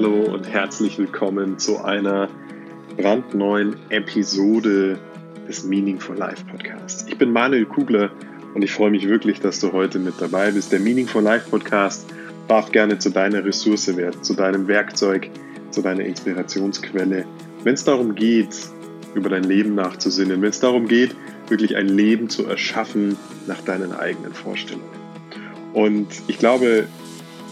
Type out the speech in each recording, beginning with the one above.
Hallo und herzlich willkommen zu einer brandneuen Episode des Meaningful Life Podcasts. Ich bin Manuel Kugler und ich freue mich wirklich, dass du heute mit dabei bist. Der Meaningful Life Podcast darf gerne zu deiner Ressource werden, zu deinem Werkzeug, zu deiner Inspirationsquelle. Wenn es darum geht, über dein Leben nachzusinnen, wenn es darum geht, wirklich ein Leben zu erschaffen nach deinen eigenen Vorstellungen. Und ich glaube,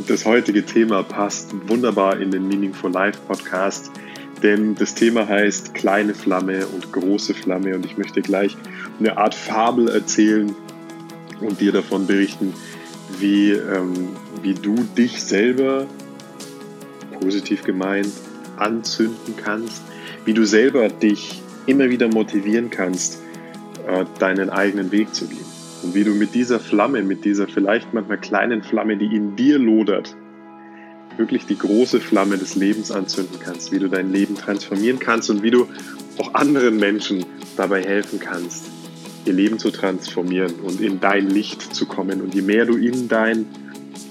das heutige Thema passt wunderbar in den Meaningful Life Podcast, denn das Thema heißt kleine Flamme und große Flamme und ich möchte gleich eine Art Fabel erzählen und dir davon berichten, wie, ähm, wie du dich selber, positiv gemeint, anzünden kannst, wie du selber dich immer wieder motivieren kannst, äh, deinen eigenen Weg zu gehen. Und wie du mit dieser Flamme, mit dieser vielleicht manchmal kleinen Flamme, die in dir lodert, wirklich die große Flamme des Lebens anzünden kannst, wie du dein Leben transformieren kannst und wie du auch anderen Menschen dabei helfen kannst, ihr Leben zu transformieren und in dein Licht zu kommen. Und je mehr du in dein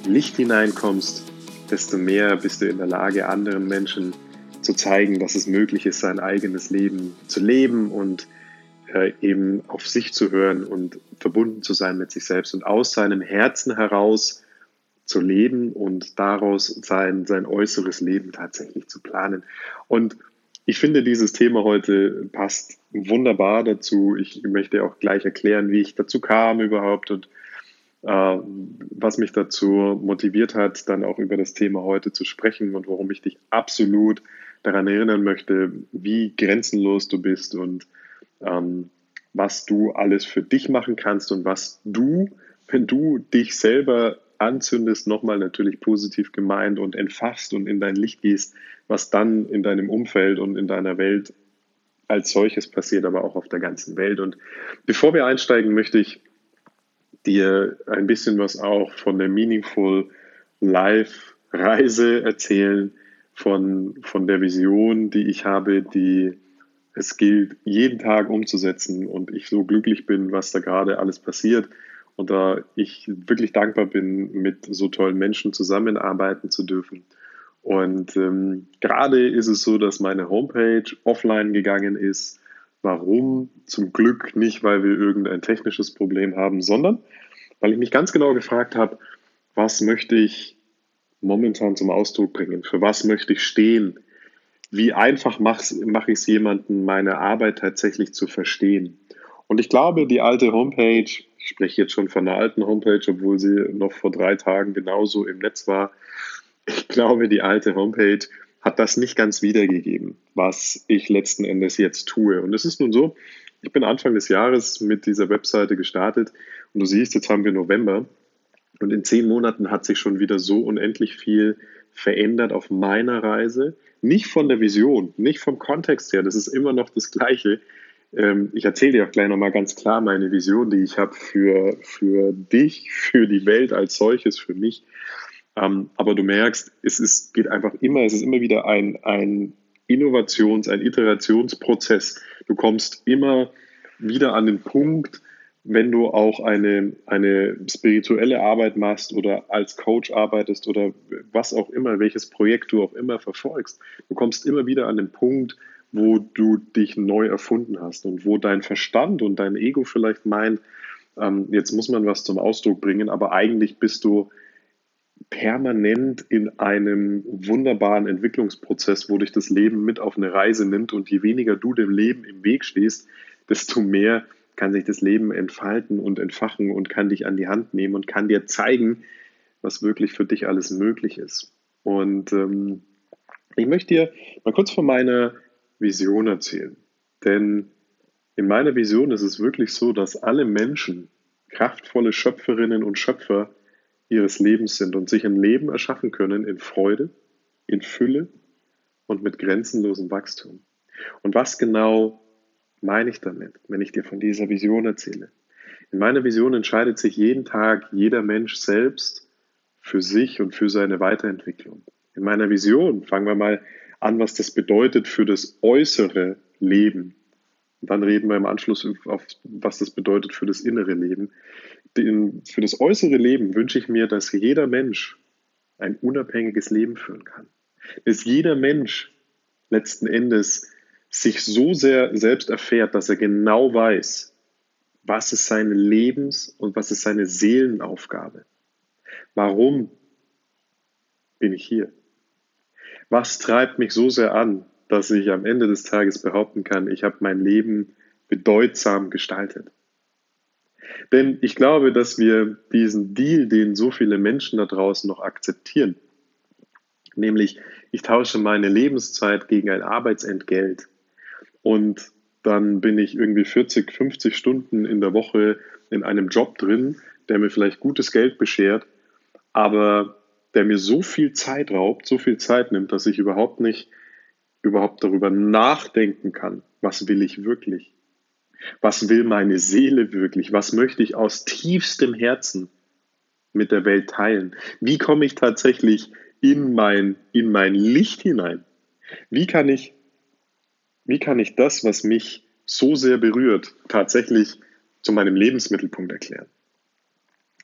Licht hineinkommst, desto mehr bist du in der Lage, anderen Menschen zu zeigen, dass es möglich ist, sein eigenes Leben zu leben und äh, eben auf sich zu hören und verbunden zu sein mit sich selbst und aus seinem Herzen heraus zu leben und daraus sein, sein äußeres Leben tatsächlich zu planen. Und ich finde, dieses Thema heute passt wunderbar dazu. Ich möchte auch gleich erklären, wie ich dazu kam überhaupt und äh, was mich dazu motiviert hat, dann auch über das Thema heute zu sprechen und warum ich dich absolut daran erinnern möchte, wie grenzenlos du bist und ähm, was du alles für dich machen kannst und was du, wenn du dich selber anzündest, nochmal natürlich positiv gemeint und entfachst und in dein Licht gehst, was dann in deinem Umfeld und in deiner Welt als solches passiert, aber auch auf der ganzen Welt. Und bevor wir einsteigen, möchte ich dir ein bisschen was auch von der Meaningful Life Reise erzählen, von, von der Vision, die ich habe, die es gilt, jeden Tag umzusetzen und ich so glücklich bin, was da gerade alles passiert und da ich wirklich dankbar bin, mit so tollen Menschen zusammenarbeiten zu dürfen. Und ähm, gerade ist es so, dass meine Homepage offline gegangen ist. Warum? Zum Glück nicht, weil wir irgendein technisches Problem haben, sondern weil ich mich ganz genau gefragt habe, was möchte ich momentan zum Ausdruck bringen? Für was möchte ich stehen? Wie einfach mache mach ich es jemandem, meine Arbeit tatsächlich zu verstehen? Und ich glaube, die alte Homepage, ich spreche jetzt schon von der alten Homepage, obwohl sie noch vor drei Tagen genauso im Netz war, ich glaube, die alte Homepage hat das nicht ganz wiedergegeben, was ich letzten Endes jetzt tue. Und es ist nun so, ich bin Anfang des Jahres mit dieser Webseite gestartet und du siehst, jetzt haben wir November und in zehn Monaten hat sich schon wieder so unendlich viel verändert auf meiner Reise. Nicht von der Vision, nicht vom Kontext her, das ist immer noch das Gleiche. Ähm, ich erzähle dir auch gleich nochmal ganz klar meine Vision, die ich habe für, für dich, für die Welt als solches, für mich. Ähm, aber du merkst, es ist, geht einfach immer, es ist immer wieder ein, ein Innovations-, ein Iterationsprozess. Du kommst immer wieder an den Punkt, wenn du auch eine, eine spirituelle Arbeit machst oder als Coach arbeitest oder was auch immer, welches Projekt du auch immer verfolgst, du kommst immer wieder an den Punkt, wo du dich neu erfunden hast und wo dein Verstand und dein Ego vielleicht meint, ähm, jetzt muss man was zum Ausdruck bringen, aber eigentlich bist du permanent in einem wunderbaren Entwicklungsprozess, wo dich das Leben mit auf eine Reise nimmt und je weniger du dem Leben im Weg stehst, desto mehr kann sich das Leben entfalten und entfachen und kann dich an die Hand nehmen und kann dir zeigen, was wirklich für dich alles möglich ist. Und ähm, ich möchte dir mal kurz von meiner Vision erzählen. Denn in meiner Vision ist es wirklich so, dass alle Menschen kraftvolle Schöpferinnen und Schöpfer ihres Lebens sind und sich ein Leben erschaffen können in Freude, in Fülle und mit grenzenlosem Wachstum. Und was genau meine ich damit, wenn ich dir von dieser Vision erzähle? In meiner Vision entscheidet sich jeden Tag jeder Mensch selbst für sich und für seine Weiterentwicklung. In meiner Vision fangen wir mal an, was das bedeutet für das äußere Leben. Und dann reden wir im Anschluss auf, was das bedeutet für das innere Leben. Für das äußere Leben wünsche ich mir, dass jeder Mensch ein unabhängiges Leben führen kann. Dass jeder Mensch letzten Endes sich so sehr selbst erfährt, dass er genau weiß, was ist seine Lebens- und was ist seine Seelenaufgabe. Warum bin ich hier? Was treibt mich so sehr an, dass ich am Ende des Tages behaupten kann, ich habe mein Leben bedeutsam gestaltet? Denn ich glaube, dass wir diesen Deal, den so viele Menschen da draußen noch akzeptieren, nämlich ich tausche meine Lebenszeit gegen ein Arbeitsentgelt und dann bin ich irgendwie 40, 50 Stunden in der Woche in einem Job drin, der mir vielleicht gutes Geld beschert, aber der mir so viel Zeit raubt, so viel Zeit nimmt, dass ich überhaupt nicht überhaupt darüber nachdenken kann, was will ich wirklich? Was will meine Seele wirklich? Was möchte ich aus tiefstem Herzen mit der Welt teilen? Wie komme ich tatsächlich in mein, in mein Licht hinein? Wie kann ich, wie kann ich das, was mich so sehr berührt, tatsächlich zu meinem Lebensmittelpunkt erklären?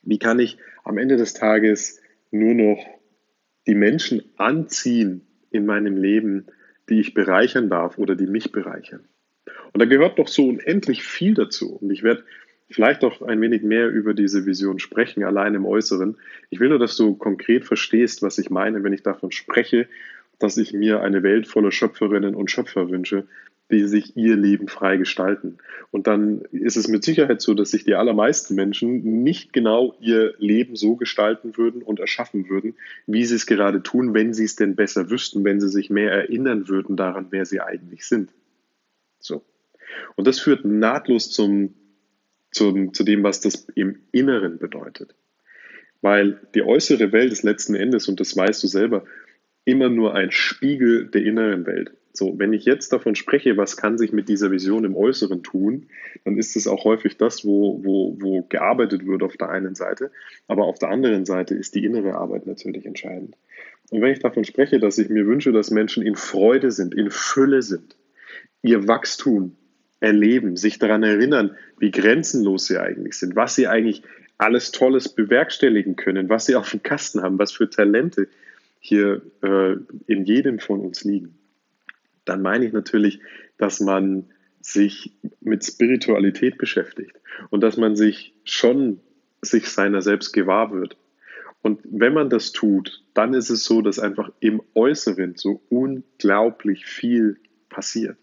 Wie kann ich am Ende des Tages nur noch die Menschen anziehen in meinem Leben, die ich bereichern darf oder die mich bereichern? Und da gehört doch so unendlich viel dazu. Und ich werde vielleicht auch ein wenig mehr über diese Vision sprechen, allein im Äußeren. Ich will nur, dass du konkret verstehst, was ich meine, wenn ich davon spreche, dass ich mir eine Welt voller Schöpferinnen und Schöpfer wünsche, die sich ihr Leben frei gestalten. Und dann ist es mit Sicherheit so, dass sich die allermeisten Menschen nicht genau ihr Leben so gestalten würden und erschaffen würden, wie sie es gerade tun, wenn sie es denn besser wüssten, wenn sie sich mehr erinnern würden daran, wer sie eigentlich sind. So. Und das führt nahtlos zum, zum, zu dem, was das im Inneren bedeutet. Weil die äußere Welt ist letzten Endes, und das weißt du selber, immer nur ein Spiegel der inneren Welt. So, wenn ich jetzt davon spreche, was kann sich mit dieser Vision im Äußeren tun, dann ist es auch häufig das, wo, wo, wo gearbeitet wird auf der einen Seite. Aber auf der anderen Seite ist die innere Arbeit natürlich entscheidend. Und wenn ich davon spreche, dass ich mir wünsche, dass Menschen in Freude sind, in Fülle sind, ihr Wachstum erleben, sich daran erinnern, wie grenzenlos sie eigentlich sind, was sie eigentlich alles Tolles bewerkstelligen können, was sie auf dem Kasten haben, was für Talente hier äh, in jedem von uns liegen. Dann meine ich natürlich, dass man sich mit Spiritualität beschäftigt und dass man sich schon sich seiner selbst gewahr wird. Und wenn man das tut, dann ist es so, dass einfach im Äußeren so unglaublich viel passiert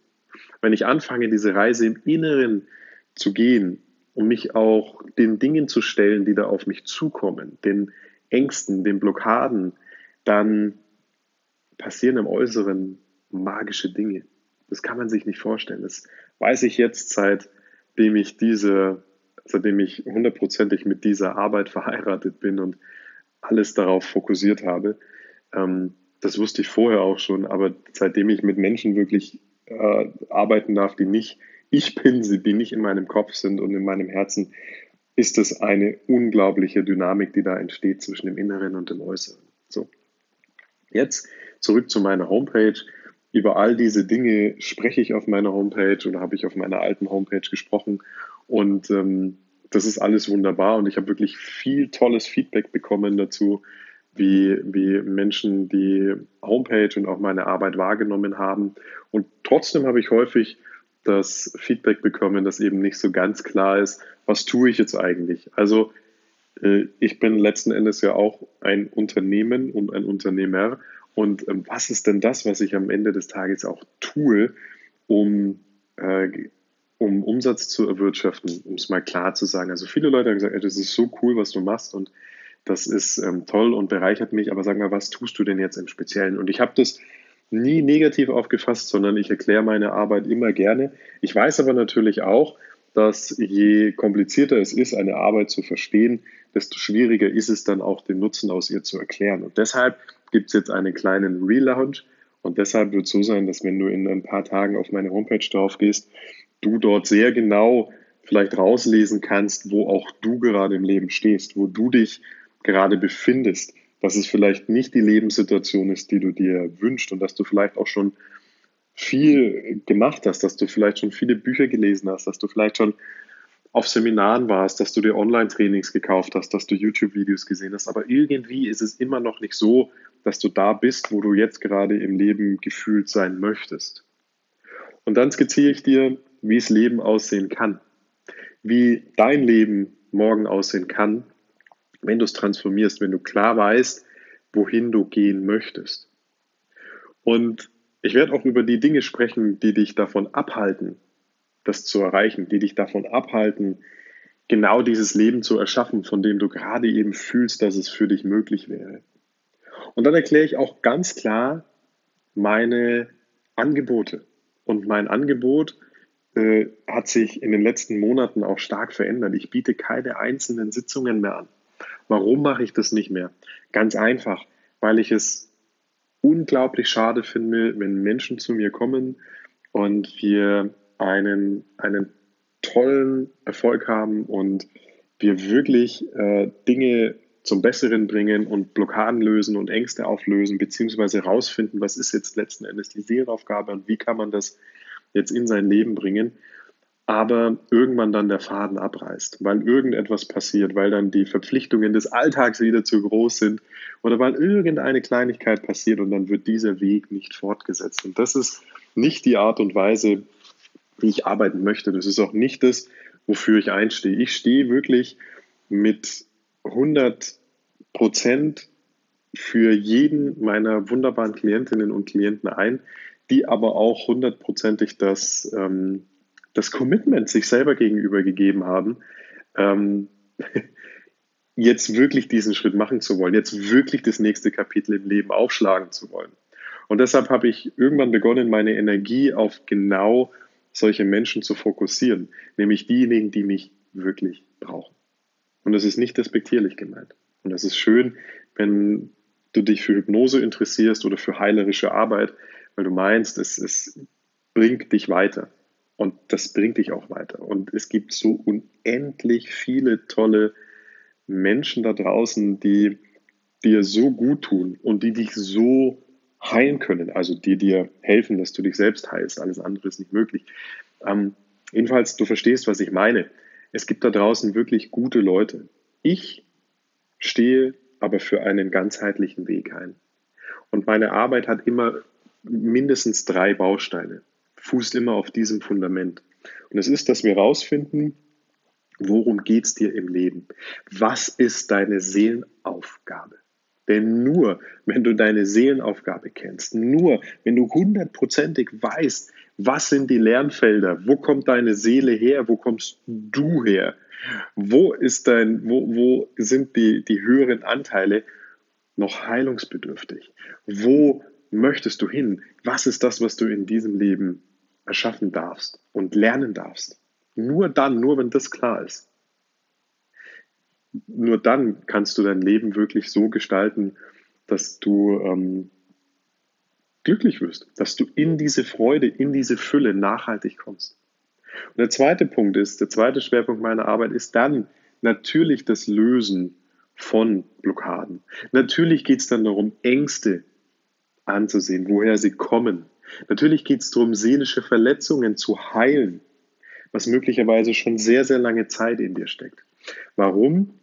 wenn ich anfange, diese Reise im Inneren zu gehen, um mich auch den Dingen zu stellen, die da auf mich zukommen, den Ängsten, den Blockaden, dann passieren im Äußeren magische Dinge. Das kann man sich nicht vorstellen. Das weiß ich jetzt, seitdem ich diese, seitdem ich hundertprozentig mit dieser Arbeit verheiratet bin und alles darauf fokussiert habe. Ähm, das wusste ich vorher auch schon, aber seitdem ich mit Menschen wirklich äh, arbeiten darf, die nicht ich bin, die nicht in meinem Kopf sind und in meinem Herzen, ist es eine unglaubliche Dynamik, die da entsteht zwischen dem Inneren und dem Äußeren. Jetzt zurück zu meiner Homepage. Über all diese Dinge spreche ich auf meiner Homepage oder habe ich auf meiner alten Homepage gesprochen. Und ähm, das ist alles wunderbar und ich habe wirklich viel tolles Feedback bekommen dazu wie, wie Menschen die Homepage und auch meine Arbeit wahrgenommen haben. Und trotzdem habe ich häufig das Feedback bekommen, dass eben nicht so ganz klar ist, was tue ich jetzt eigentlich? Also ich bin letzten Endes ja auch ein Unternehmen und ein Unternehmer. Und ähm, was ist denn das, was ich am Ende des Tages auch tue, um, äh, um Umsatz zu erwirtschaften, um es mal klar zu sagen. Also viele Leute haben gesagt, das ist so cool, was du machst und das ist ähm, toll und bereichert mich, aber sag mal, was tust du denn jetzt im Speziellen? Und ich habe das nie negativ aufgefasst, sondern ich erkläre meine Arbeit immer gerne. Ich weiß aber natürlich auch, dass je komplizierter es ist, eine Arbeit zu verstehen, desto schwieriger ist es dann auch, den Nutzen aus ihr zu erklären. Und deshalb gibt es jetzt einen kleinen Relaunch und deshalb wird es so sein, dass wenn du in ein paar Tagen auf meine Homepage drauf gehst, du dort sehr genau vielleicht rauslesen kannst, wo auch du gerade im Leben stehst, wo du dich gerade befindest, dass es vielleicht nicht die Lebenssituation ist, die du dir wünschst und dass du vielleicht auch schon viel gemacht hast, dass du vielleicht schon viele Bücher gelesen hast, dass du vielleicht schon auf Seminaren warst, dass du dir Online-Trainings gekauft hast, dass du YouTube-Videos gesehen hast, aber irgendwie ist es immer noch nicht so, dass du da bist, wo du jetzt gerade im Leben gefühlt sein möchtest. Und dann skizziere ich dir, wie das Leben aussehen kann, wie dein Leben morgen aussehen kann, wenn du es transformierst, wenn du klar weißt, wohin du gehen möchtest. Und ich werde auch über die Dinge sprechen, die dich davon abhalten, das zu erreichen, die dich davon abhalten, genau dieses Leben zu erschaffen, von dem du gerade eben fühlst, dass es für dich möglich wäre. Und dann erkläre ich auch ganz klar meine Angebote. Und mein Angebot äh, hat sich in den letzten Monaten auch stark verändert. Ich biete keine einzelnen Sitzungen mehr an. Warum mache ich das nicht mehr? Ganz einfach, weil ich es unglaublich schade finde, wenn Menschen zu mir kommen und wir einen, einen tollen Erfolg haben und wir wirklich äh, Dinge zum Besseren bringen und Blockaden lösen und Ängste auflösen, beziehungsweise herausfinden, was ist jetzt letzten Endes die Seelenaufgabe und wie kann man das jetzt in sein Leben bringen, aber irgendwann dann der Faden abreißt, weil irgendetwas passiert, weil dann die Verpflichtungen des Alltags wieder zu groß sind oder weil irgendeine Kleinigkeit passiert und dann wird dieser Weg nicht fortgesetzt. Und das ist nicht die Art und Weise, wie ich arbeiten möchte. Das ist auch nicht das, wofür ich einstehe. Ich stehe wirklich mit 100 Prozent für jeden meiner wunderbaren Klientinnen und Klienten ein, die aber auch hundertprozentig das, ähm, das Commitment sich selber gegenüber gegeben haben, ähm, jetzt wirklich diesen Schritt machen zu wollen, jetzt wirklich das nächste Kapitel im Leben aufschlagen zu wollen. Und deshalb habe ich irgendwann begonnen, meine Energie auf genau solche Menschen zu fokussieren, nämlich diejenigen, die mich wirklich brauchen. Und das ist nicht despektierlich gemeint. Und das ist schön, wenn du dich für Hypnose interessierst oder für heilerische Arbeit, weil du meinst, es, es bringt dich weiter. Und das bringt dich auch weiter. Und es gibt so unendlich viele tolle Menschen da draußen, die dir so gut tun und die dich so heilen können, also die dir helfen, dass du dich selbst heilst. Alles andere ist nicht möglich. Ähm, jedenfalls, du verstehst, was ich meine. Es gibt da draußen wirklich gute Leute. Ich stehe aber für einen ganzheitlichen Weg ein. Und meine Arbeit hat immer mindestens drei Bausteine, fußt immer auf diesem Fundament. Und es ist, dass wir herausfinden, worum geht es dir im Leben? Was ist deine Seelenaufgabe? Denn nur, wenn du deine Seelenaufgabe kennst, nur, wenn du hundertprozentig weißt, was sind die Lernfelder, wo kommt deine Seele her, wo kommst du her, wo ist dein, wo, wo sind die, die höheren Anteile noch heilungsbedürftig? Wo möchtest du hin? Was ist das, was du in diesem Leben erschaffen darfst und lernen darfst? Nur dann, nur wenn das klar ist nur dann kannst du dein Leben wirklich so gestalten, dass du ähm, glücklich wirst, dass du in diese Freude, in diese Fülle nachhaltig kommst. Und der zweite Punkt ist, der zweite Schwerpunkt meiner Arbeit ist dann natürlich das Lösen von Blockaden. Natürlich geht es dann darum, Ängste anzusehen, woher sie kommen. Natürlich geht es darum, seelische Verletzungen zu heilen, was möglicherweise schon sehr, sehr lange Zeit in dir steckt. Warum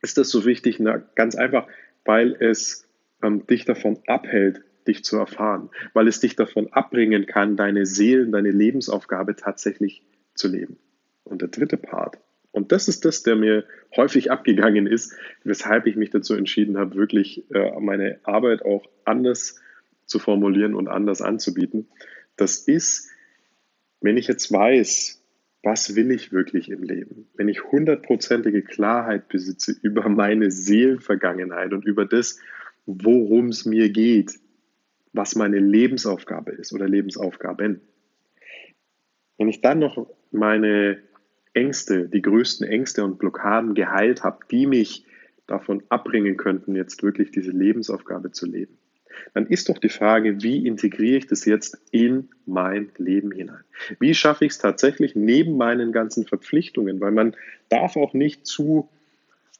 ist das so wichtig? Na, ganz einfach, weil es ähm, dich davon abhält, dich zu erfahren, weil es dich davon abbringen kann, deine Seelen, deine Lebensaufgabe tatsächlich zu leben. Und der dritte Part, und das ist das, der mir häufig abgegangen ist, weshalb ich mich dazu entschieden habe, wirklich äh, meine Arbeit auch anders zu formulieren und anders anzubieten. Das ist, wenn ich jetzt weiß, was will ich wirklich im Leben? Wenn ich hundertprozentige Klarheit besitze über meine Seelenvergangenheit und über das, worum es mir geht, was meine Lebensaufgabe ist oder Lebensaufgaben. Wenn ich dann noch meine Ängste, die größten Ängste und Blockaden geheilt habe, die mich davon abbringen könnten, jetzt wirklich diese Lebensaufgabe zu leben, dann ist doch die Frage, wie integriere ich das jetzt in mein Leben hinein? Wie schaffe ich es tatsächlich neben meinen ganzen Verpflichtungen? Weil man darf auch nicht zu,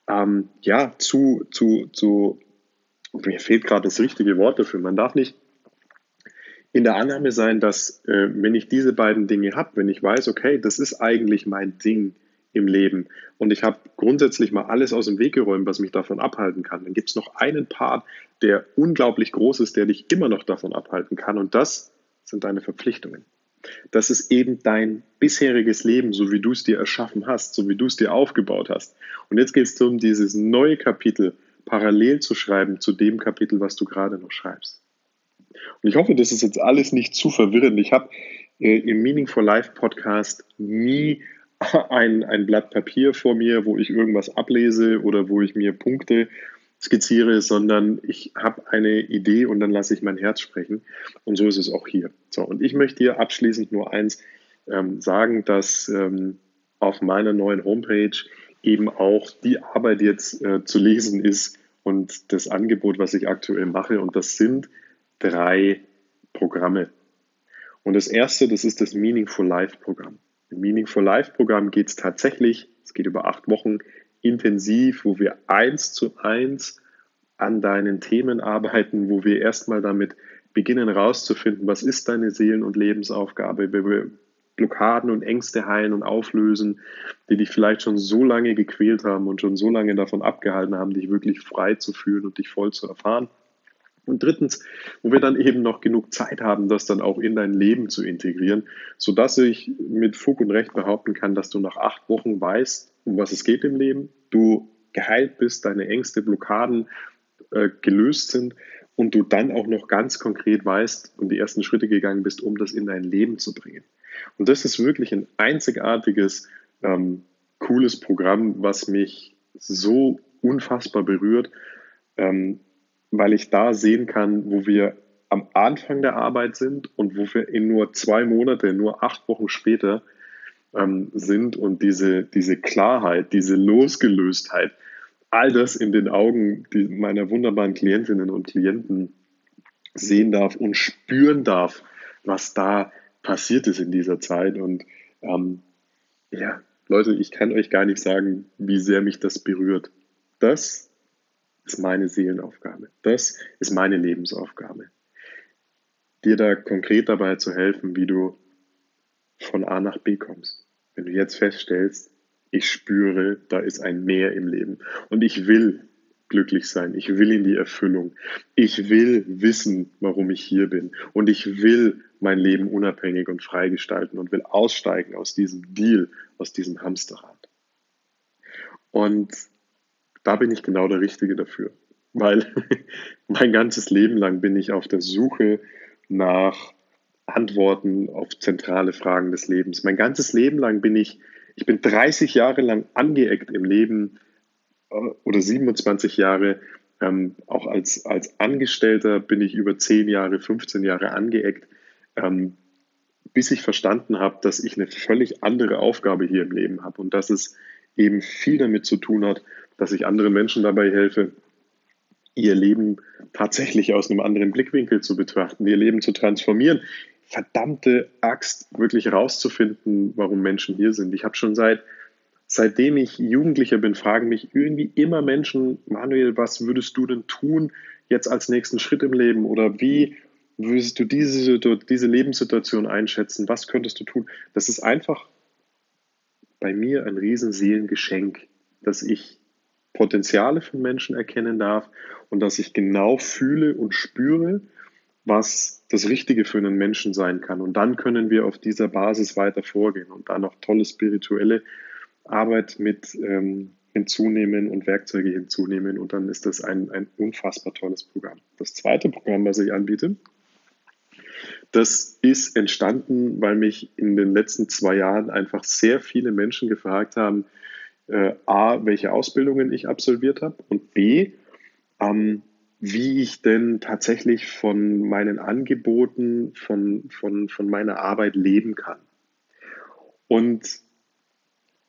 ähm, ja, zu, zu, zu, mir fehlt gerade das richtige Wort dafür, man darf nicht in der Annahme sein, dass äh, wenn ich diese beiden Dinge habe, wenn ich weiß, okay, das ist eigentlich mein Ding im Leben und ich habe grundsätzlich mal alles aus dem Weg geräumt, was mich davon abhalten kann, dann gibt es noch einen Part, der unglaublich groß ist, der dich immer noch davon abhalten kann und das sind deine Verpflichtungen. Das ist eben dein bisheriges Leben, so wie du es dir erschaffen hast, so wie du es dir aufgebaut hast. Und jetzt geht es darum, dieses neue Kapitel parallel zu schreiben zu dem Kapitel, was du gerade noch schreibst. Und ich hoffe, das ist jetzt alles nicht zu verwirrend. Ich habe äh, im Meaning for Life Podcast nie ein, ein Blatt Papier vor mir, wo ich irgendwas ablese oder wo ich mir Punkte skizziere, sondern ich habe eine Idee und dann lasse ich mein Herz sprechen. Und so ist es auch hier. So, und ich möchte hier abschließend nur eins ähm, sagen, dass ähm, auf meiner neuen Homepage eben auch die Arbeit jetzt äh, zu lesen ist und das Angebot, was ich aktuell mache. Und das sind drei Programme. Und das erste, das ist das Meaningful Life Programm. Im Meaningful Life Programm geht es tatsächlich, es geht über acht Wochen, intensiv, wo wir eins zu eins an deinen Themen arbeiten, wo wir erstmal damit beginnen herauszufinden, was ist deine Seelen- und Lebensaufgabe, wie wir Blockaden und Ängste heilen und auflösen, die dich vielleicht schon so lange gequält haben und schon so lange davon abgehalten haben, dich wirklich frei zu fühlen und dich voll zu erfahren. Und drittens, wo wir dann eben noch genug Zeit haben, das dann auch in dein Leben zu integrieren, sodass ich mit Fug und Recht behaupten kann, dass du nach acht Wochen weißt, um was es geht im Leben, du geheilt bist, deine Ängste, Blockaden äh, gelöst sind und du dann auch noch ganz konkret weißt und die ersten Schritte gegangen bist, um das in dein Leben zu bringen. Und das ist wirklich ein einzigartiges, ähm, cooles Programm, was mich so unfassbar berührt. Ähm, weil ich da sehen kann, wo wir am Anfang der Arbeit sind und wo wir in nur zwei Monate, nur acht Wochen später ähm, sind und diese, diese Klarheit, diese Losgelöstheit, all das in den Augen meiner wunderbaren Klientinnen und Klienten sehen darf und spüren darf, was da passiert ist in dieser Zeit. Und ähm, ja, Leute, ich kann euch gar nicht sagen, wie sehr mich das berührt. Das ist meine Seelenaufgabe. Das ist meine Lebensaufgabe. Dir da konkret dabei zu helfen, wie du von A nach B kommst. Wenn du jetzt feststellst, ich spüre, da ist ein Mehr im Leben und ich will glücklich sein, ich will in die Erfüllung, ich will wissen, warum ich hier bin und ich will mein Leben unabhängig und frei gestalten und will aussteigen aus diesem Deal, aus diesem Hamsterrad. Und da bin ich genau der Richtige dafür. Weil mein ganzes Leben lang bin ich auf der Suche nach Antworten auf zentrale Fragen des Lebens. Mein ganzes Leben lang bin ich, ich bin 30 Jahre lang angeeckt im Leben äh, oder 27 Jahre. Ähm, auch als, als Angestellter bin ich über 10 Jahre, 15 Jahre angeeckt, ähm, bis ich verstanden habe, dass ich eine völlig andere Aufgabe hier im Leben habe und dass es eben viel damit zu tun hat, dass ich anderen Menschen dabei helfe, ihr Leben tatsächlich aus einem anderen Blickwinkel zu betrachten, ihr Leben zu transformieren. Verdammte Axt, wirklich herauszufinden, warum Menschen hier sind. Ich habe schon seit, seitdem ich Jugendlicher bin, fragen mich irgendwie immer Menschen, Manuel, was würdest du denn tun jetzt als nächsten Schritt im Leben? Oder wie würdest du diese, diese Lebenssituation einschätzen? Was könntest du tun? Das ist einfach bei mir ein Riesenseelengeschenk, dass ich Potenziale von Menschen erkennen darf und dass ich genau fühle und spüre, was das Richtige für einen Menschen sein kann. Und dann können wir auf dieser Basis weiter vorgehen und da noch tolle spirituelle Arbeit mit ähm, hinzunehmen und Werkzeuge hinzunehmen. Und dann ist das ein, ein unfassbar tolles Programm. Das zweite Programm, was ich anbiete, das ist entstanden, weil mich in den letzten zwei Jahren einfach sehr viele Menschen gefragt haben, äh, A, welche Ausbildungen ich absolviert habe und B, ähm, wie ich denn tatsächlich von meinen Angeboten, von, von, von meiner Arbeit leben kann. Und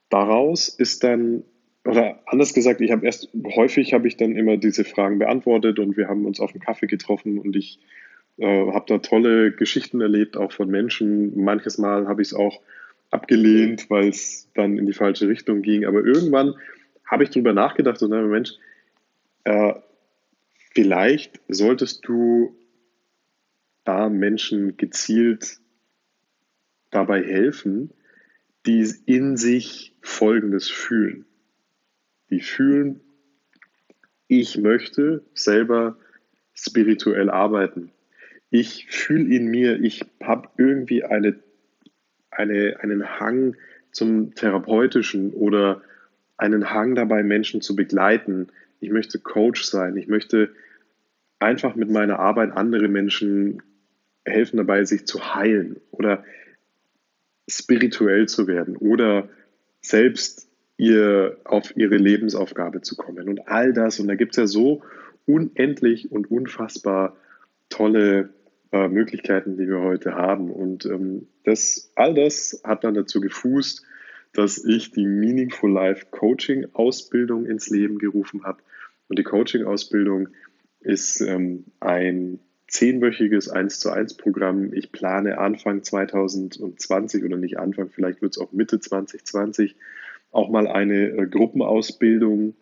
daraus ist dann, oder anders gesagt, ich habe erst häufig habe ich dann immer diese Fragen beantwortet und wir haben uns auf dem Kaffee getroffen und ich äh, habe da tolle Geschichten erlebt, auch von Menschen. Manches Mal habe ich es auch abgelehnt, weil es dann in die falsche Richtung ging. Aber irgendwann habe ich darüber nachgedacht und dachte, Mensch, äh, vielleicht solltest du da Menschen gezielt dabei helfen, die in sich Folgendes fühlen. Die fühlen, ich möchte selber spirituell arbeiten. Ich fühle in mir, ich habe irgendwie eine, eine, einen Hang zum Therapeutischen oder einen Hang dabei, Menschen zu begleiten. Ich möchte Coach sein. Ich möchte einfach mit meiner Arbeit andere Menschen helfen dabei, sich zu heilen oder spirituell zu werden oder selbst ihr auf ihre Lebensaufgabe zu kommen und all das. Und da gibt es ja so unendlich und unfassbar tolle äh, Möglichkeiten, die wir heute haben. Und ähm, das, all das hat dann dazu gefußt, dass ich die Meaningful Life Coaching Ausbildung ins Leben gerufen habe. Und die Coaching Ausbildung ist ähm, ein zehnwöchiges 1 zu 1 Programm. Ich plane Anfang 2020 oder nicht Anfang, vielleicht wird es auch Mitte 2020 auch mal eine äh, Gruppenausbildung.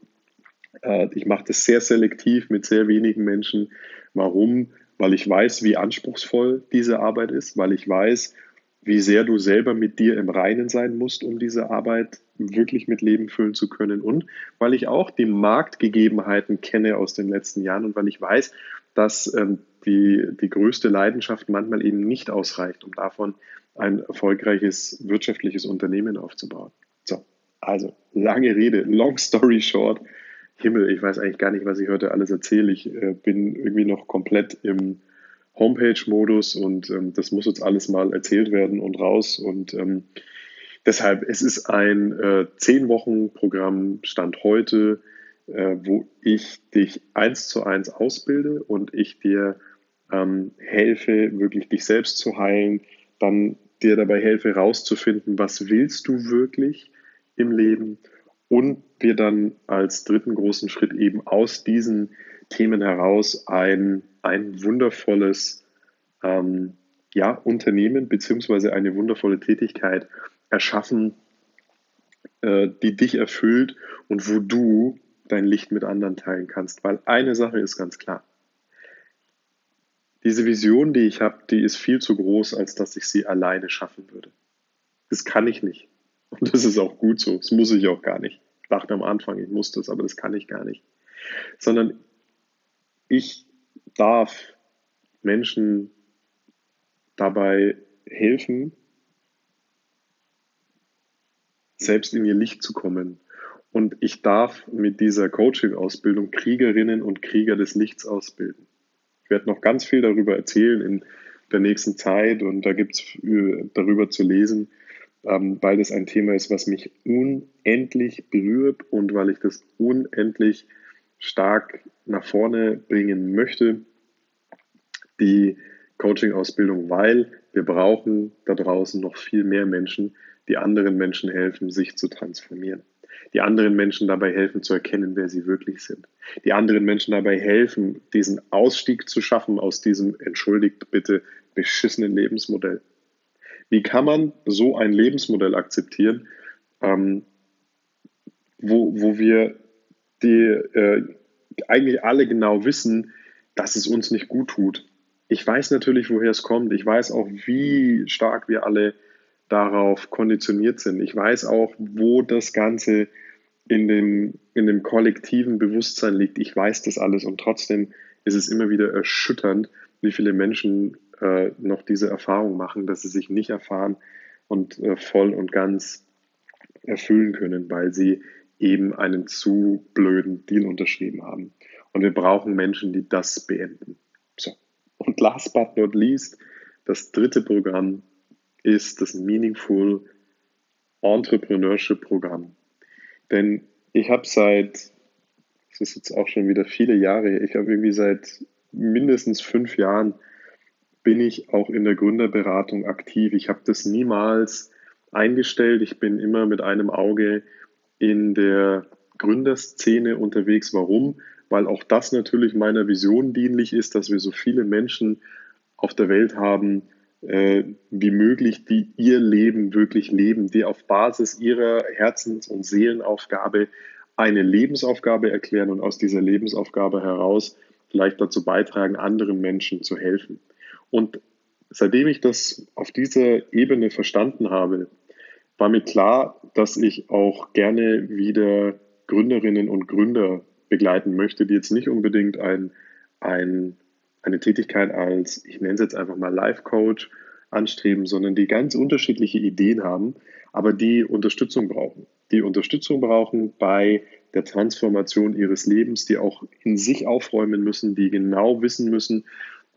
Äh, ich mache das sehr selektiv mit sehr wenigen Menschen. Warum? Weil ich weiß, wie anspruchsvoll diese Arbeit ist, weil ich weiß, wie sehr du selber mit dir im Reinen sein musst, um diese Arbeit wirklich mit Leben füllen zu können. Und weil ich auch die Marktgegebenheiten kenne aus den letzten Jahren und weil ich weiß, dass ähm, die, die größte Leidenschaft manchmal eben nicht ausreicht, um davon ein erfolgreiches wirtschaftliches Unternehmen aufzubauen. So, also lange Rede, long story short. Himmel, ich weiß eigentlich gar nicht, was ich heute alles erzähle. Ich äh, bin irgendwie noch komplett im Homepage-Modus und ähm, das muss jetzt alles mal erzählt werden und raus. Und ähm, deshalb, es ist ein äh, zehn Wochen Programm Stand heute, äh, wo ich dich eins zu eins ausbilde und ich dir ähm, helfe, wirklich dich selbst zu heilen, dann dir dabei helfe, herauszufinden, was willst du wirklich im Leben und wir dann als dritten großen Schritt eben aus diesen Themen heraus ein, ein wundervolles ähm, ja, Unternehmen beziehungsweise eine wundervolle Tätigkeit erschaffen, äh, die dich erfüllt und wo du dein Licht mit anderen teilen kannst. Weil eine Sache ist ganz klar. Diese Vision, die ich habe, die ist viel zu groß, als dass ich sie alleine schaffen würde. Das kann ich nicht. Und das ist auch gut so. Das muss ich auch gar nicht. Ich dachte am Anfang, ich muss das, aber das kann ich gar nicht. Sondern ich darf Menschen dabei helfen, selbst in ihr Licht zu kommen. Und ich darf mit dieser Coaching-Ausbildung Kriegerinnen und Krieger des Lichts ausbilden. Ich werde noch ganz viel darüber erzählen in der nächsten Zeit und da gibt es äh, darüber zu lesen, ähm, weil das ein Thema ist, was mich unendlich berührt und weil ich das unendlich stark nach vorne bringen möchte, die Coaching-Ausbildung, weil wir brauchen da draußen noch viel mehr Menschen, die anderen Menschen helfen, sich zu transformieren. Die anderen Menschen dabei helfen zu erkennen, wer sie wirklich sind. Die anderen Menschen dabei helfen, diesen Ausstieg zu schaffen aus diesem, entschuldigt bitte, beschissenen Lebensmodell. Wie kann man so ein Lebensmodell akzeptieren, ähm, wo, wo wir die äh, eigentlich alle genau wissen, dass es uns nicht gut tut. Ich weiß natürlich, woher es kommt. Ich weiß auch, wie stark wir alle darauf konditioniert sind. Ich weiß auch, wo das Ganze in dem, in dem kollektiven Bewusstsein liegt. Ich weiß das alles und trotzdem ist es immer wieder erschütternd, wie viele Menschen äh, noch diese Erfahrung machen, dass sie sich nicht erfahren und äh, voll und ganz erfüllen können, weil sie eben einen zu blöden Deal unterschrieben haben. Und wir brauchen Menschen, die das beenden. So. Und last but not least, das dritte Programm ist das Meaningful Entrepreneurship Programm. Denn ich habe seit, das ist jetzt auch schon wieder viele Jahre, ich habe irgendwie seit mindestens fünf Jahren bin ich auch in der Gründerberatung aktiv. Ich habe das niemals eingestellt. Ich bin immer mit einem Auge in der Gründerszene unterwegs. Warum? Weil auch das natürlich meiner Vision dienlich ist, dass wir so viele Menschen auf der Welt haben, äh, wie möglich, die ihr Leben wirklich leben, die auf Basis ihrer Herzens- und Seelenaufgabe eine Lebensaufgabe erklären und aus dieser Lebensaufgabe heraus vielleicht dazu beitragen, anderen Menschen zu helfen. Und seitdem ich das auf dieser Ebene verstanden habe, war mir klar, dass ich auch gerne wieder Gründerinnen und Gründer begleiten möchte, die jetzt nicht unbedingt ein, ein, eine Tätigkeit als, ich nenne es jetzt einfach mal Life Coach anstreben, sondern die ganz unterschiedliche Ideen haben, aber die Unterstützung brauchen. Die Unterstützung brauchen bei der Transformation ihres Lebens, die auch in sich aufräumen müssen, die genau wissen müssen,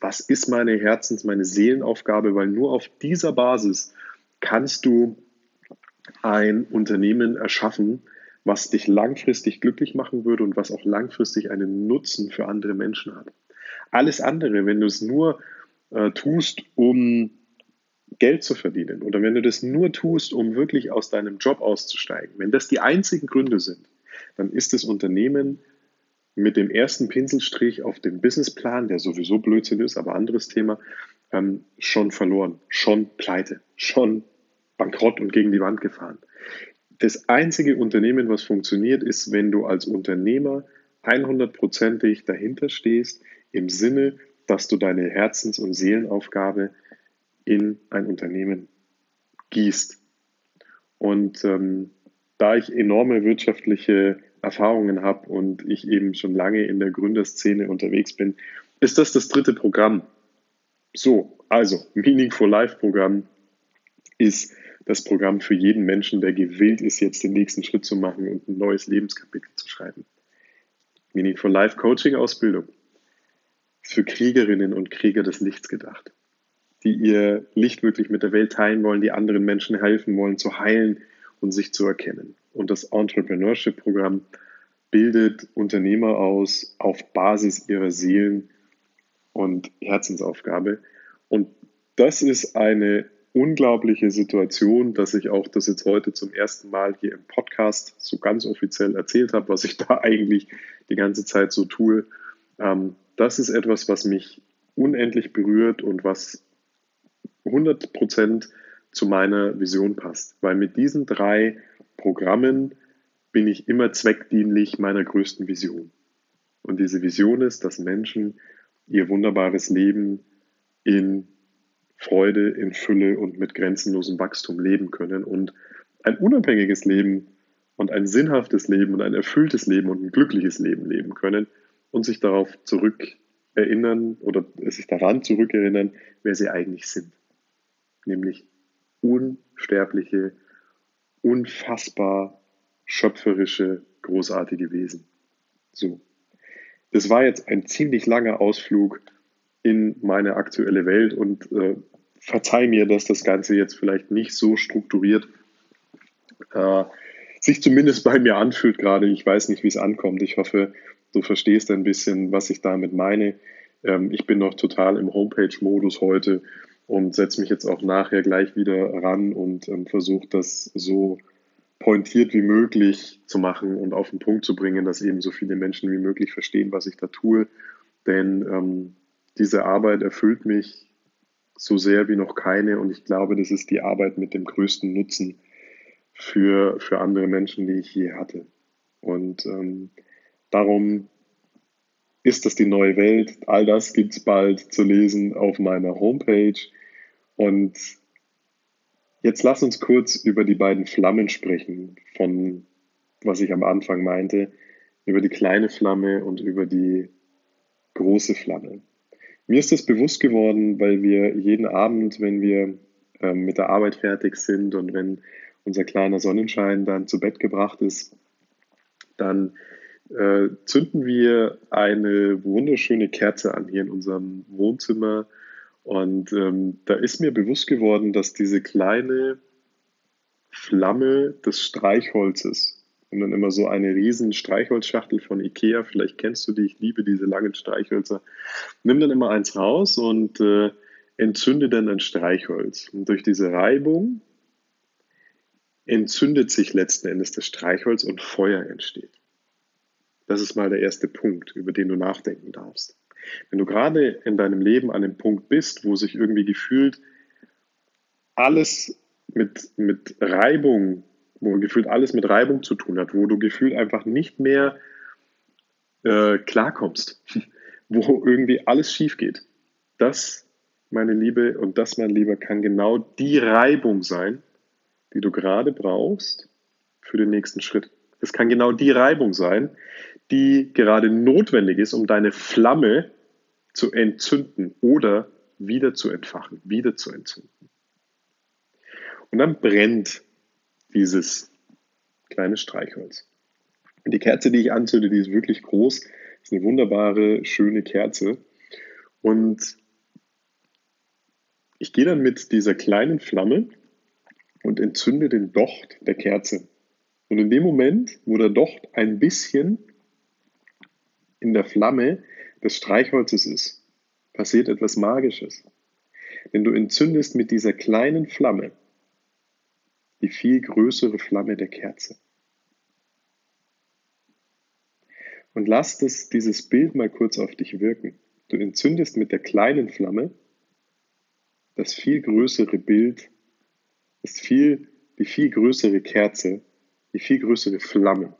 was ist meine Herzens-, meine Seelenaufgabe, weil nur auf dieser Basis kannst du ein Unternehmen erschaffen, was dich langfristig glücklich machen würde und was auch langfristig einen Nutzen für andere Menschen hat. Alles andere, wenn du es nur äh, tust, um Geld zu verdienen oder wenn du das nur tust, um wirklich aus deinem Job auszusteigen, wenn das die einzigen Gründe sind, dann ist das Unternehmen mit dem ersten Pinselstrich auf dem Businessplan, der sowieso Blödsinn ist, aber anderes Thema, ähm, schon verloren, schon pleite, schon bankrott und gegen die Wand gefahren. Das einzige Unternehmen, was funktioniert, ist, wenn du als Unternehmer 100%ig dahinter stehst, im Sinne, dass du deine Herzens- und Seelenaufgabe in ein Unternehmen gießt. Und ähm, da ich enorme wirtschaftliche Erfahrungen habe und ich eben schon lange in der Gründerszene unterwegs bin, ist das das dritte Programm. So, also Meaningful Life Programm ist das Programm für jeden Menschen, der gewillt ist, jetzt den nächsten Schritt zu machen und ein neues Lebenskapitel zu schreiben. Meaningful Life Coaching Ausbildung ist für Kriegerinnen und Krieger des Lichts gedacht, die ihr Licht wirklich mit der Welt teilen wollen, die anderen Menschen helfen wollen, zu heilen und sich zu erkennen. Und das Entrepreneurship-Programm bildet Unternehmer aus auf Basis ihrer Seelen- und Herzensaufgabe. Und das ist eine unglaubliche Situation, dass ich auch das jetzt heute zum ersten Mal hier im Podcast so ganz offiziell erzählt habe, was ich da eigentlich die ganze Zeit so tue. Ähm, das ist etwas, was mich unendlich berührt und was 100 Prozent zu meiner Vision passt. Weil mit diesen drei Programmen bin ich immer zweckdienlich meiner größten Vision. Und diese Vision ist, dass Menschen ihr wunderbares Leben in Freude, in Fülle und mit grenzenlosem Wachstum leben können und ein unabhängiges Leben und ein sinnhaftes Leben und ein erfülltes Leben und ein glückliches Leben leben können und sich darauf zurückerinnern oder sich daran zurückerinnern, wer sie eigentlich sind. Nämlich unsterbliche, unfassbar schöpferische, großartige Wesen. So. Das war jetzt ein ziemlich langer Ausflug in meine aktuelle Welt und äh, verzeih mir, dass das Ganze jetzt vielleicht nicht so strukturiert äh, sich zumindest bei mir anfühlt gerade. Ich weiß nicht, wie es ankommt. Ich hoffe, du verstehst ein bisschen, was ich damit meine. Ähm, ich bin noch total im Homepage-Modus heute und setze mich jetzt auch nachher gleich wieder ran und ähm, versuche das so pointiert wie möglich zu machen und auf den Punkt zu bringen, dass eben so viele Menschen wie möglich verstehen, was ich da tue. Denn ähm, diese Arbeit erfüllt mich so sehr wie noch keine und ich glaube, das ist die Arbeit mit dem größten Nutzen für, für andere Menschen, die ich je hatte. Und ähm, darum ist das die neue Welt. All das gibt es bald zu lesen auf meiner Homepage. Und jetzt lass uns kurz über die beiden Flammen sprechen, von was ich am Anfang meinte, über die kleine Flamme und über die große Flamme. Mir ist das bewusst geworden, weil wir jeden Abend, wenn wir ähm, mit der Arbeit fertig sind und wenn unser kleiner Sonnenschein dann zu Bett gebracht ist, dann äh, zünden wir eine wunderschöne Kerze an hier in unserem Wohnzimmer. Und ähm, da ist mir bewusst geworden, dass diese kleine Flamme des Streichholzes, und dann immer so eine riesen Streichholzschachtel von Ikea. Vielleicht kennst du die, ich liebe diese langen Streichhölzer. Nimm dann immer eins raus und äh, entzünde dann ein Streichholz. Und durch diese Reibung entzündet sich letzten Endes das Streichholz und Feuer entsteht. Das ist mal der erste Punkt, über den du nachdenken darfst. Wenn du gerade in deinem Leben an dem Punkt bist, wo sich irgendwie gefühlt alles mit, mit Reibung wo gefühlt alles mit Reibung zu tun hat, wo du gefühlt einfach nicht mehr äh, klarkommst, wo irgendwie alles schief geht. Das, meine Liebe, und das, mein Lieber, kann genau die Reibung sein, die du gerade brauchst für den nächsten Schritt. Es kann genau die Reibung sein, die gerade notwendig ist, um deine Flamme zu entzünden oder wieder zu entfachen, wieder zu entzünden. Und dann brennt dieses kleine Streichholz. Und die Kerze, die ich anzünde, die ist wirklich groß. Das ist eine wunderbare, schöne Kerze. Und ich gehe dann mit dieser kleinen Flamme und entzünde den Docht der Kerze. Und in dem Moment, wo der Docht ein bisschen in der Flamme des Streichholzes ist, passiert etwas Magisches. Denn du entzündest mit dieser kleinen Flamme die viel größere Flamme der Kerze. Und lass das, dieses Bild mal kurz auf dich wirken. Du entzündest mit der kleinen Flamme das viel größere Bild, das viel, die viel größere Kerze, die viel größere Flamme.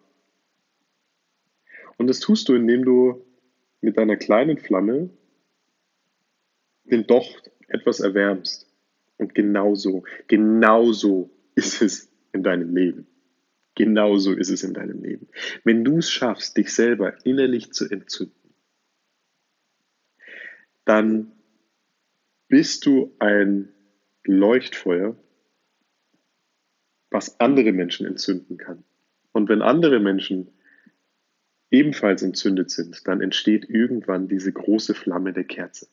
Und das tust du, indem du mit deiner kleinen Flamme den Docht etwas erwärmst. Und genauso, genauso ist es in deinem Leben. Genauso ist es in deinem Leben. Wenn du es schaffst, dich selber innerlich zu entzünden, dann bist du ein Leuchtfeuer, was andere Menschen entzünden kann. Und wenn andere Menschen ebenfalls entzündet sind, dann entsteht irgendwann diese große Flamme der Kerze.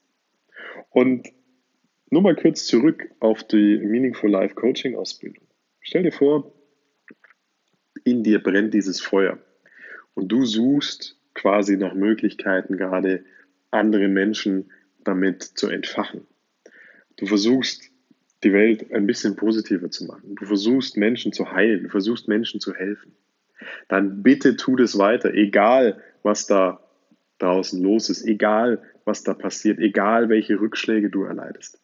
Und nur mal kurz zurück auf die Meaningful Life Coaching Ausbildung. Stell dir vor, in dir brennt dieses Feuer und du suchst quasi nach Möglichkeiten, gerade andere Menschen damit zu entfachen. Du versuchst, die Welt ein bisschen positiver zu machen. Du versuchst, Menschen zu heilen. Du versuchst, Menschen zu helfen. Dann bitte tu das weiter, egal was da draußen los ist, egal was da passiert, egal welche Rückschläge du erleidest.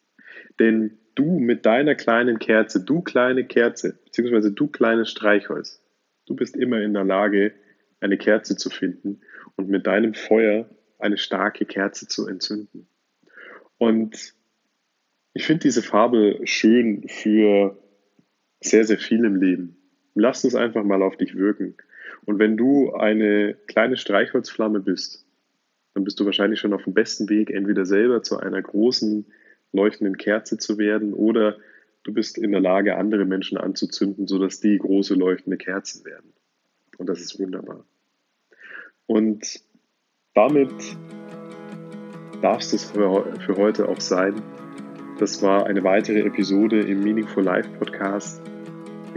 Denn du mit deiner kleinen Kerze, du kleine Kerze, beziehungsweise du kleines Streichholz, du bist immer in der Lage, eine Kerze zu finden und mit deinem Feuer eine starke Kerze zu entzünden. Und ich finde diese Farbe schön für sehr, sehr viel im Leben. Lass es einfach mal auf dich wirken. Und wenn du eine kleine Streichholzflamme bist, dann bist du wahrscheinlich schon auf dem besten Weg, entweder selber zu einer großen leuchtenden Kerze zu werden oder du bist in der Lage, andere Menschen anzuzünden, sodass die große leuchtende Kerzen werden. Und das ist wunderbar. Und damit darf es für, heute auch sein. Das war eine weitere Episode im Meaningful Life Podcast.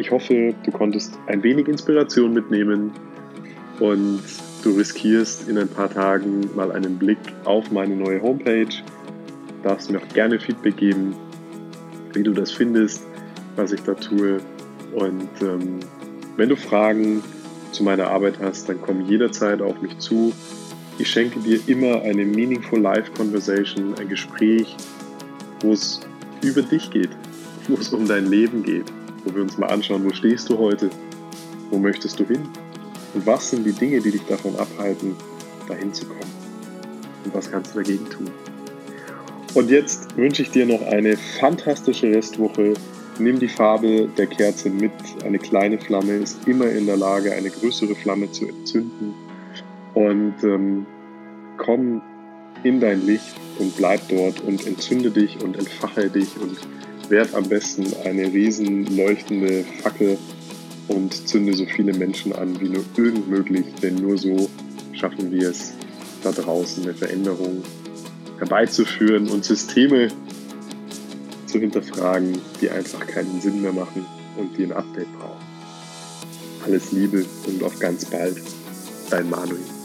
Ich hoffe, du konntest ein wenig Inspiration mitnehmen und du riskierst in ein paar Tagen mal einen Blick auf meine neue Homepage darfst mir auch gerne Feedback geben, wie du das findest, was ich da tue. Und ähm, wenn du Fragen zu meiner Arbeit hast, dann komm jederzeit auf mich zu. Ich schenke dir immer eine Meaningful Life Conversation, ein Gespräch, wo es über dich geht, wo es um dein Leben geht, wo wir uns mal anschauen, wo stehst du heute, wo möchtest du hin und was sind die Dinge, die dich davon abhalten, dahin zu kommen und was kannst du dagegen tun. Und jetzt wünsche ich dir noch eine fantastische Restwoche. Nimm die Farbe der Kerze mit. Eine kleine Flamme ist immer in der Lage, eine größere Flamme zu entzünden. Und ähm, komm in dein Licht und bleib dort und entzünde dich und entfache dich und werd am besten eine riesen leuchtende Fackel und zünde so viele Menschen an, wie nur irgend möglich, denn nur so schaffen wir es, da draußen eine Veränderung herbeizuführen und Systeme zu hinterfragen, die einfach keinen Sinn mehr machen und die ein Update brauchen. Alles Liebe und auf ganz bald, dein Manuel.